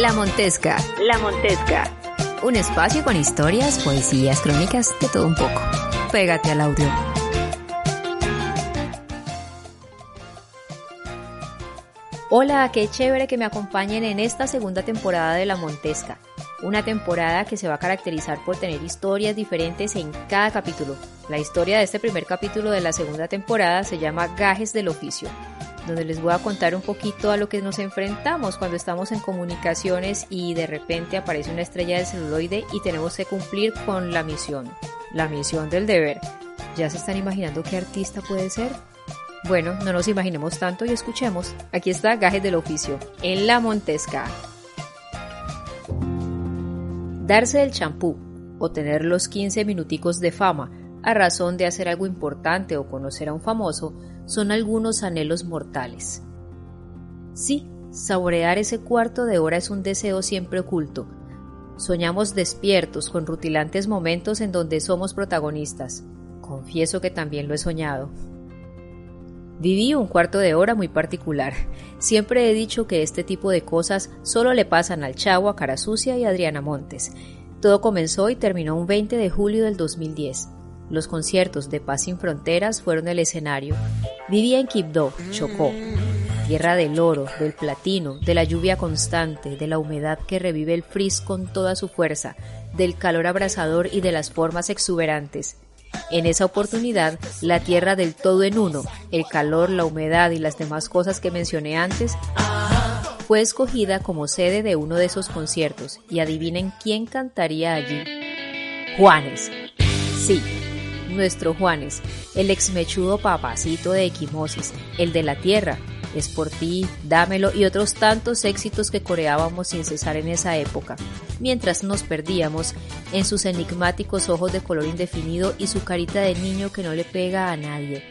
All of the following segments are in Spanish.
La Montesca. La Montesca. Un espacio con historias, poesías, crónicas, de todo un poco. Pégate al audio. Hola, qué chévere que me acompañen en esta segunda temporada de La Montesca. Una temporada que se va a caracterizar por tener historias diferentes en cada capítulo. La historia de este primer capítulo de la segunda temporada se llama Gajes del Oficio donde les voy a contar un poquito a lo que nos enfrentamos cuando estamos en comunicaciones y de repente aparece una estrella de celuloide y tenemos que cumplir con la misión, la misión del deber. ¿Ya se están imaginando qué artista puede ser? Bueno, no nos imaginemos tanto y escuchemos. Aquí está Gajes del Oficio, en La Montesca. Darse el champú o tener los 15 minuticos de fama a razón de hacer algo importante o conocer a un famoso son algunos anhelos mortales. Sí, saborear ese cuarto de hora es un deseo siempre oculto. Soñamos despiertos con rutilantes momentos en donde somos protagonistas. Confieso que también lo he soñado. Viví un cuarto de hora muy particular. Siempre he dicho que este tipo de cosas solo le pasan al Chavo, a Cara Sucia y Adriana Montes. Todo comenzó y terminó un 20 de julio del 2010. Los conciertos de Paz sin Fronteras fueron el escenario. Vivía en Quibdó, Chocó, tierra del oro, del platino, de la lluvia constante, de la humedad que revive el frizz con toda su fuerza, del calor abrasador y de las formas exuberantes. En esa oportunidad, la tierra del todo en uno, el calor, la humedad y las demás cosas que mencioné antes, fue escogida como sede de uno de esos conciertos y adivinen quién cantaría allí. Juanes. Sí, nuestro Juanes, el exmechudo papacito de Equimosis, el de la tierra, es por ti, dámelo y otros tantos éxitos que coreábamos sin cesar en esa época, mientras nos perdíamos en sus enigmáticos ojos de color indefinido y su carita de niño que no le pega a nadie.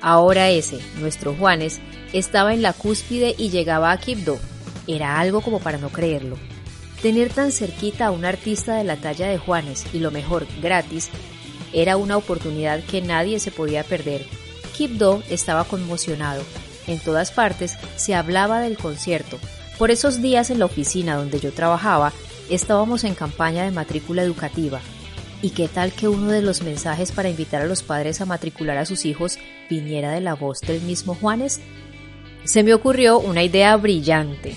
Ahora ese, nuestro Juanes, estaba en la cúspide y llegaba a Quibdó. Era algo como para no creerlo. Tener tan cerquita a un artista de la talla de Juanes y lo mejor, gratis, era una oportunidad que nadie se podía perder. Kipdo estaba conmocionado. En todas partes se hablaba del concierto. Por esos días en la oficina donde yo trabajaba, estábamos en campaña de matrícula educativa. ¿Y qué tal que uno de los mensajes para invitar a los padres a matricular a sus hijos viniera de la voz del mismo Juanes? Se me ocurrió una idea brillante.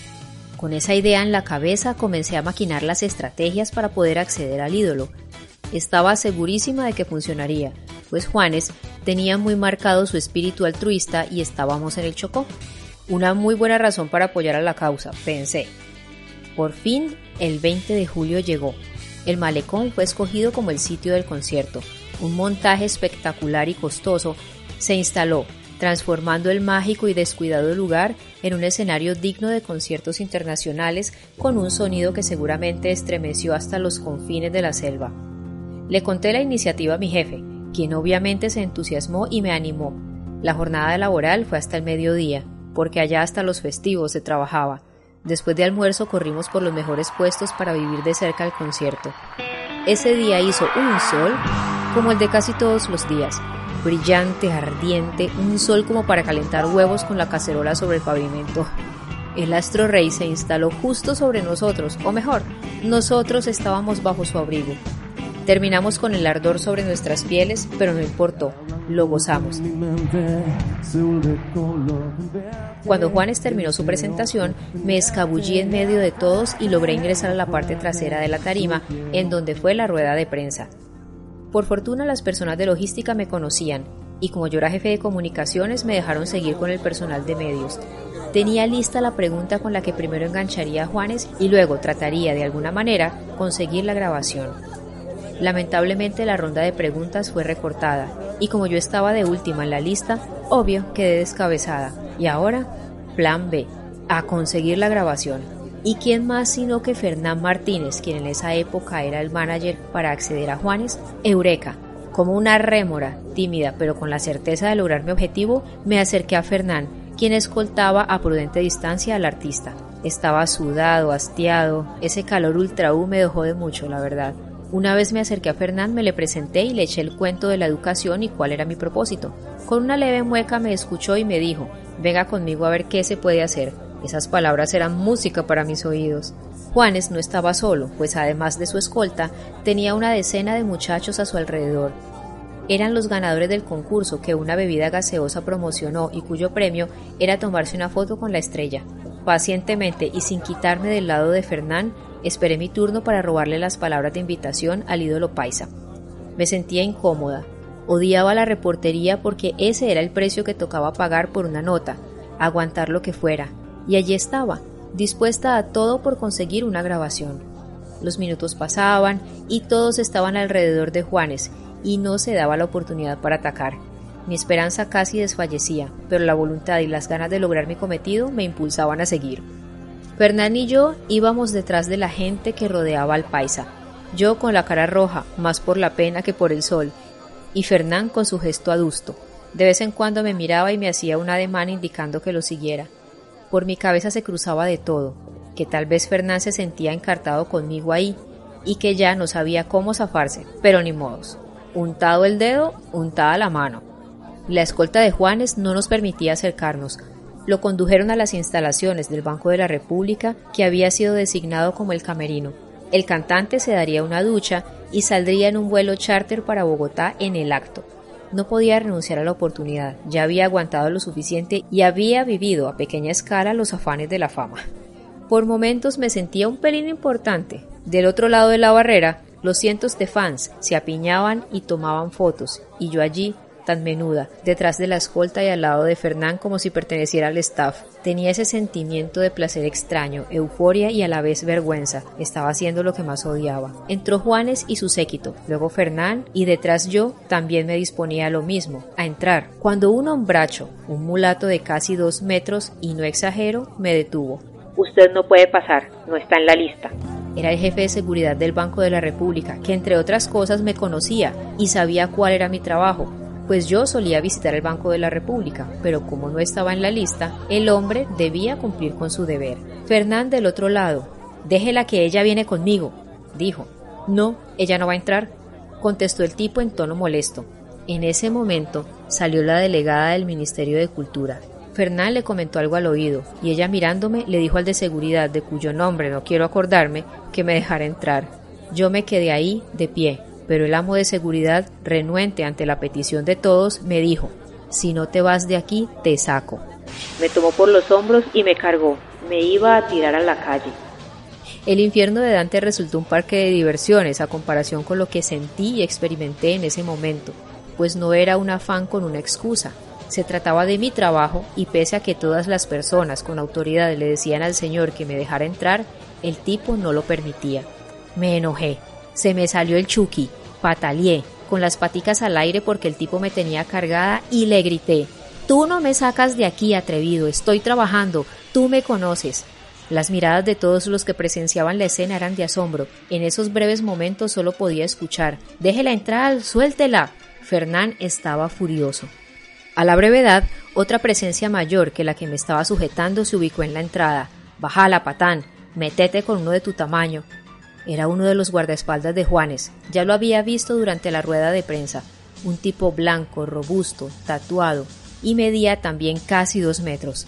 Con esa idea en la cabeza comencé a maquinar las estrategias para poder acceder al ídolo, estaba segurísima de que funcionaría, pues Juanes tenía muy marcado su espíritu altruista y estábamos en el Chocó. Una muy buena razón para apoyar a la causa, pensé. Por fin, el 20 de julio llegó. El malecón fue escogido como el sitio del concierto. Un montaje espectacular y costoso se instaló, transformando el mágico y descuidado lugar en un escenario digno de conciertos internacionales con un sonido que seguramente estremeció hasta los confines de la selva. Le conté la iniciativa a mi jefe, quien obviamente se entusiasmó y me animó. La jornada laboral fue hasta el mediodía, porque allá hasta los festivos se trabajaba. Después de almuerzo corrimos por los mejores puestos para vivir de cerca el concierto. Ese día hizo un sol como el de casi todos los días, brillante, ardiente, un sol como para calentar huevos con la cacerola sobre el pavimento. El astro rey se instaló justo sobre nosotros, o mejor, nosotros estábamos bajo su abrigo. Terminamos con el ardor sobre nuestras pieles, pero no importó, lo gozamos. Cuando Juanes terminó su presentación, me escabullí en medio de todos y logré ingresar a la parte trasera de la tarima, en donde fue la rueda de prensa. Por fortuna las personas de logística me conocían, y como yo era jefe de comunicaciones me dejaron seguir con el personal de medios. Tenía lista la pregunta con la que primero engancharía a Juanes y luego trataría de alguna manera conseguir la grabación. Lamentablemente la ronda de preguntas fue recortada y como yo estaba de última en la lista, obvio quedé descabezada. Y ahora, plan B. a conseguir la grabación. ¿Y quién más sino que Fernán Martínez, quien en esa época era el manager para acceder a Juanes? Eureka. Como una rémora, tímida, pero con la certeza de lograr mi objetivo, me acerqué a Fernán, quien escoltaba a prudente distancia al artista. Estaba sudado, hastiado, ese calor ultra húmedo jode mucho, la verdad. Una vez me acerqué a Fernán, me le presenté y le eché el cuento de la educación y cuál era mi propósito. Con una leve mueca me escuchó y me dijo, venga conmigo a ver qué se puede hacer. Esas palabras eran música para mis oídos. Juanes no estaba solo, pues además de su escolta, tenía una decena de muchachos a su alrededor. Eran los ganadores del concurso que una bebida gaseosa promocionó y cuyo premio era tomarse una foto con la estrella. Pacientemente y sin quitarme del lado de Fernán, esperé mi turno para robarle las palabras de invitación al ídolo paisa. Me sentía incómoda. Odiaba la reportería porque ese era el precio que tocaba pagar por una nota, aguantar lo que fuera, y allí estaba, dispuesta a todo por conseguir una grabación. Los minutos pasaban y todos estaban alrededor de Juanes y no se daba la oportunidad para atacar. Mi esperanza casi desfallecía, pero la voluntad y las ganas de lograr mi cometido me impulsaban a seguir. Fernán y yo íbamos detrás de la gente que rodeaba al paisa, yo con la cara roja, más por la pena que por el sol, y Fernán con su gesto adusto. De vez en cuando me miraba y me hacía un ademán indicando que lo siguiera. Por mi cabeza se cruzaba de todo, que tal vez Fernán se sentía encartado conmigo ahí, y que ya no sabía cómo zafarse, pero ni modos. Untado el dedo, untada la mano. La escolta de Juanes no nos permitía acercarnos. Lo condujeron a las instalaciones del Banco de la República, que había sido designado como el camerino. El cantante se daría una ducha y saldría en un vuelo charter para Bogotá en el acto. No podía renunciar a la oportunidad, ya había aguantado lo suficiente y había vivido a pequeña escala los afanes de la fama. Por momentos me sentía un pelín importante. Del otro lado de la barrera, los cientos de fans se apiñaban y tomaban fotos, y yo allí, tan menuda, detrás de la escolta y al lado de Fernán como si perteneciera al staff. Tenía ese sentimiento de placer extraño, euforia y a la vez vergüenza. Estaba haciendo lo que más odiaba. Entró Juanes y su séquito, luego Fernán y detrás yo también me disponía a lo mismo, a entrar, cuando un hombracho, un mulato de casi dos metros y no exagero, me detuvo. Usted no puede pasar, no está en la lista. Era el jefe de seguridad del Banco de la República, que entre otras cosas me conocía y sabía cuál era mi trabajo, pues yo solía visitar el Banco de la República, pero como no estaba en la lista, el hombre debía cumplir con su deber. Fernán del otro lado, déjela que ella viene conmigo, dijo. No, ella no va a entrar, contestó el tipo en tono molesto. En ese momento salió la delegada del Ministerio de Cultura. Fernán le comentó algo al oído, y ella mirándome le dijo al de seguridad, de cuyo nombre no quiero acordarme, que me dejara entrar. Yo me quedé ahí, de pie, pero el amo de seguridad, renuente ante la petición de todos, me dijo, si no te vas de aquí, te saco. Me tomó por los hombros y me cargó. Me iba a tirar a la calle. El infierno de Dante resultó un parque de diversiones a comparación con lo que sentí y experimenté en ese momento, pues no era un afán con una excusa. Se trataba de mi trabajo y pese a que todas las personas con autoridad le decían al señor que me dejara entrar, el tipo no lo permitía. Me enojé, se me salió el chuki, pataleé, con las paticas al aire porque el tipo me tenía cargada y le grité, Tú no me sacas de aquí, atrevido, estoy trabajando, tú me conoces. Las miradas de todos los que presenciaban la escena eran de asombro. En esos breves momentos solo podía escuchar, Déjela entrar, suéltela. Fernán estaba furioso. A la brevedad, otra presencia mayor que la que me estaba sujetando se ubicó en la entrada. Bajala, patán, metete con uno de tu tamaño. Era uno de los guardaespaldas de Juanes. Ya lo había visto durante la rueda de prensa. Un tipo blanco, robusto, tatuado, y medía también casi dos metros.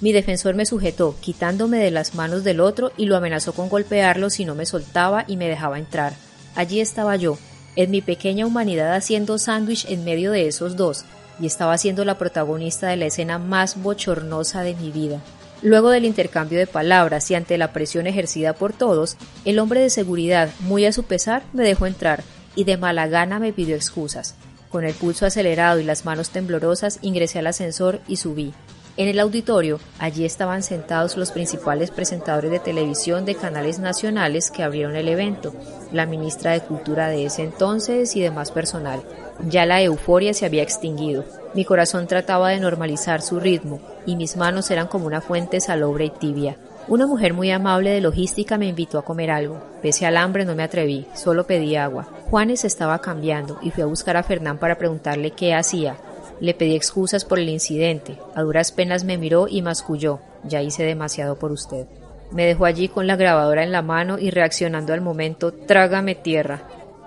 Mi defensor me sujetó, quitándome de las manos del otro y lo amenazó con golpearlo si no me soltaba y me dejaba entrar. Allí estaba yo, en mi pequeña humanidad haciendo sándwich en medio de esos dos, y estaba siendo la protagonista de la escena más bochornosa de mi vida. Luego del intercambio de palabras y ante la presión ejercida por todos, el hombre de seguridad, muy a su pesar, me dejó entrar y de mala gana me pidió excusas. Con el pulso acelerado y las manos temblorosas ingresé al ascensor y subí. En el auditorio, allí estaban sentados los principales presentadores de televisión de canales nacionales que abrieron el evento, la ministra de Cultura de ese entonces y demás personal. Ya la euforia se había extinguido. Mi corazón trataba de normalizar su ritmo, y mis manos eran como una fuente salobre y tibia. Una mujer muy amable de logística me invitó a comer algo. Pese al hambre no me atreví, solo pedí agua. Juanes estaba cambiando y fui a buscar a Fernán para preguntarle qué hacía. Le pedí excusas por el incidente. A duras penas me miró y masculló. Ya hice demasiado por usted. Me dejó allí con la grabadora en la mano y reaccionando al momento, trágame tierra.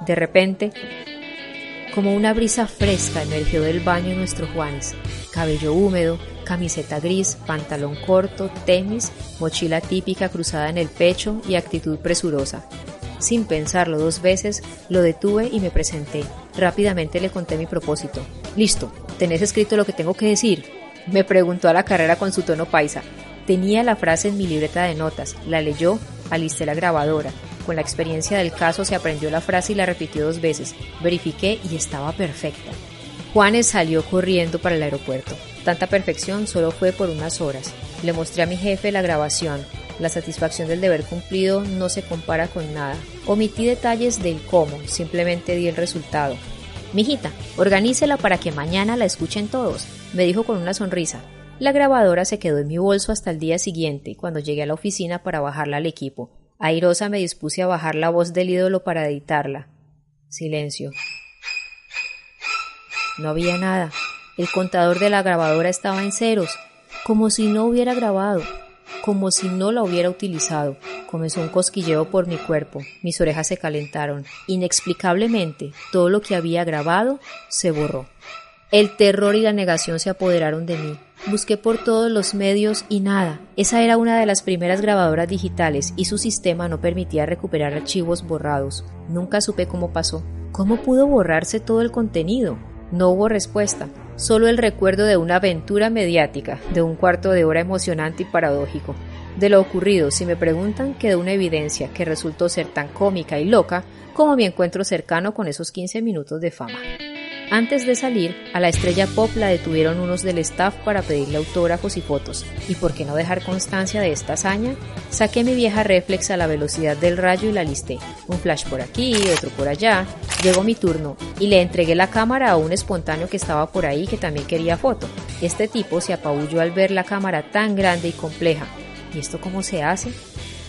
De repente, como una brisa fresca emergió del baño nuestro Juanes. Cabello húmedo, camiseta gris, pantalón corto, temis, mochila típica cruzada en el pecho y actitud presurosa. Sin pensarlo dos veces, lo detuve y me presenté. Rápidamente le conté mi propósito. Listo, ¿tenés escrito lo que tengo que decir? Me preguntó a la carrera con su tono paisa. Tenía la frase en mi libreta de notas, la leyó, alisté la grabadora. Con la experiencia del caso se aprendió la frase y la repitió dos veces. Verifiqué y estaba perfecta. Juanes salió corriendo para el aeropuerto. Tanta perfección solo fue por unas horas. Le mostré a mi jefe la grabación. La satisfacción del deber cumplido no se compara con nada. Omití detalles del cómo, simplemente di el resultado. Mijita, organícela para que mañana la escuchen todos, me dijo con una sonrisa. La grabadora se quedó en mi bolso hasta el día siguiente, cuando llegué a la oficina para bajarla al equipo. Airosa me dispuse a bajar la voz del ídolo para editarla. Silencio. No había nada. El contador de la grabadora estaba en ceros, como si no hubiera grabado, como si no la hubiera utilizado. Comenzó un cosquilleo por mi cuerpo, mis orejas se calentaron. Inexplicablemente, todo lo que había grabado se borró. El terror y la negación se apoderaron de mí. Busqué por todos los medios y nada. Esa era una de las primeras grabadoras digitales y su sistema no permitía recuperar archivos borrados. Nunca supe cómo pasó. ¿Cómo pudo borrarse todo el contenido? No hubo respuesta solo el recuerdo de una aventura mediática, de un cuarto de hora emocionante y paradójico. De lo ocurrido, si me preguntan, quedó una evidencia que resultó ser tan cómica y loca como mi encuentro cercano con esos 15 minutos de fama. Antes de salir, a la estrella pop la detuvieron unos del staff para pedirle autógrafos y fotos. ¿Y por qué no dejar constancia de esta hazaña? Saqué mi vieja reflex a la velocidad del rayo y la listé. Un flash por aquí, otro por allá. Llegó mi turno y le entregué la cámara a un espontáneo que estaba por ahí que también quería foto. Este tipo se apabulló al ver la cámara tan grande y compleja. ¿Y esto cómo se hace?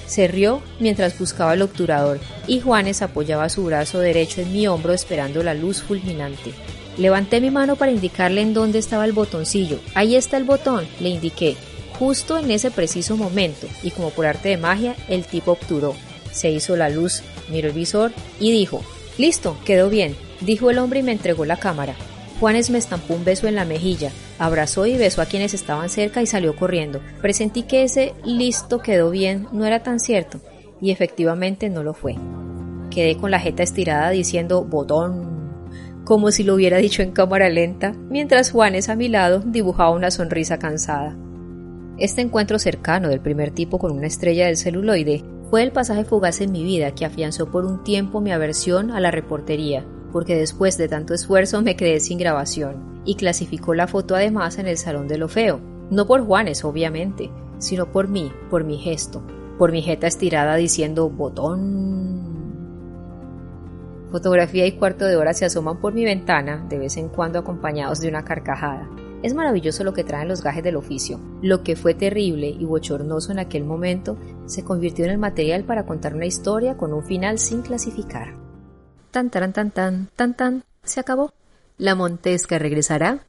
Se rió mientras buscaba el obturador y Juanes apoyaba su brazo derecho en mi hombro esperando la luz fulminante. Levanté mi mano para indicarle en dónde estaba el botoncillo. Ahí está el botón, le indiqué. Justo en ese preciso momento, y como por arte de magia, el tipo obturó. Se hizo la luz, miró el visor y dijo, Listo, quedó bien, dijo el hombre y me entregó la cámara. Juanes me estampó un beso en la mejilla, abrazó y besó a quienes estaban cerca y salió corriendo. Presentí que ese listo quedó bien no era tan cierto, y efectivamente no lo fue. Quedé con la jeta estirada diciendo botón, como si lo hubiera dicho en cámara lenta, mientras Juanes a mi lado dibujaba una sonrisa cansada. Este encuentro cercano del primer tipo con una estrella del celuloide fue el pasaje fugaz en mi vida que afianzó por un tiempo mi aversión a la reportería porque después de tanto esfuerzo me quedé sin grabación, y clasificó la foto además en el Salón de lo Feo, no por Juanes, obviamente, sino por mí, por mi gesto, por mi jeta estirada diciendo botón. Fotografía y cuarto de hora se asoman por mi ventana, de vez en cuando acompañados de una carcajada. Es maravilloso lo que traen los gajes del oficio. Lo que fue terrible y bochornoso en aquel momento se convirtió en el material para contar una historia con un final sin clasificar. Tan tan tan tan tan tan. Se acabó. La Montesca regresará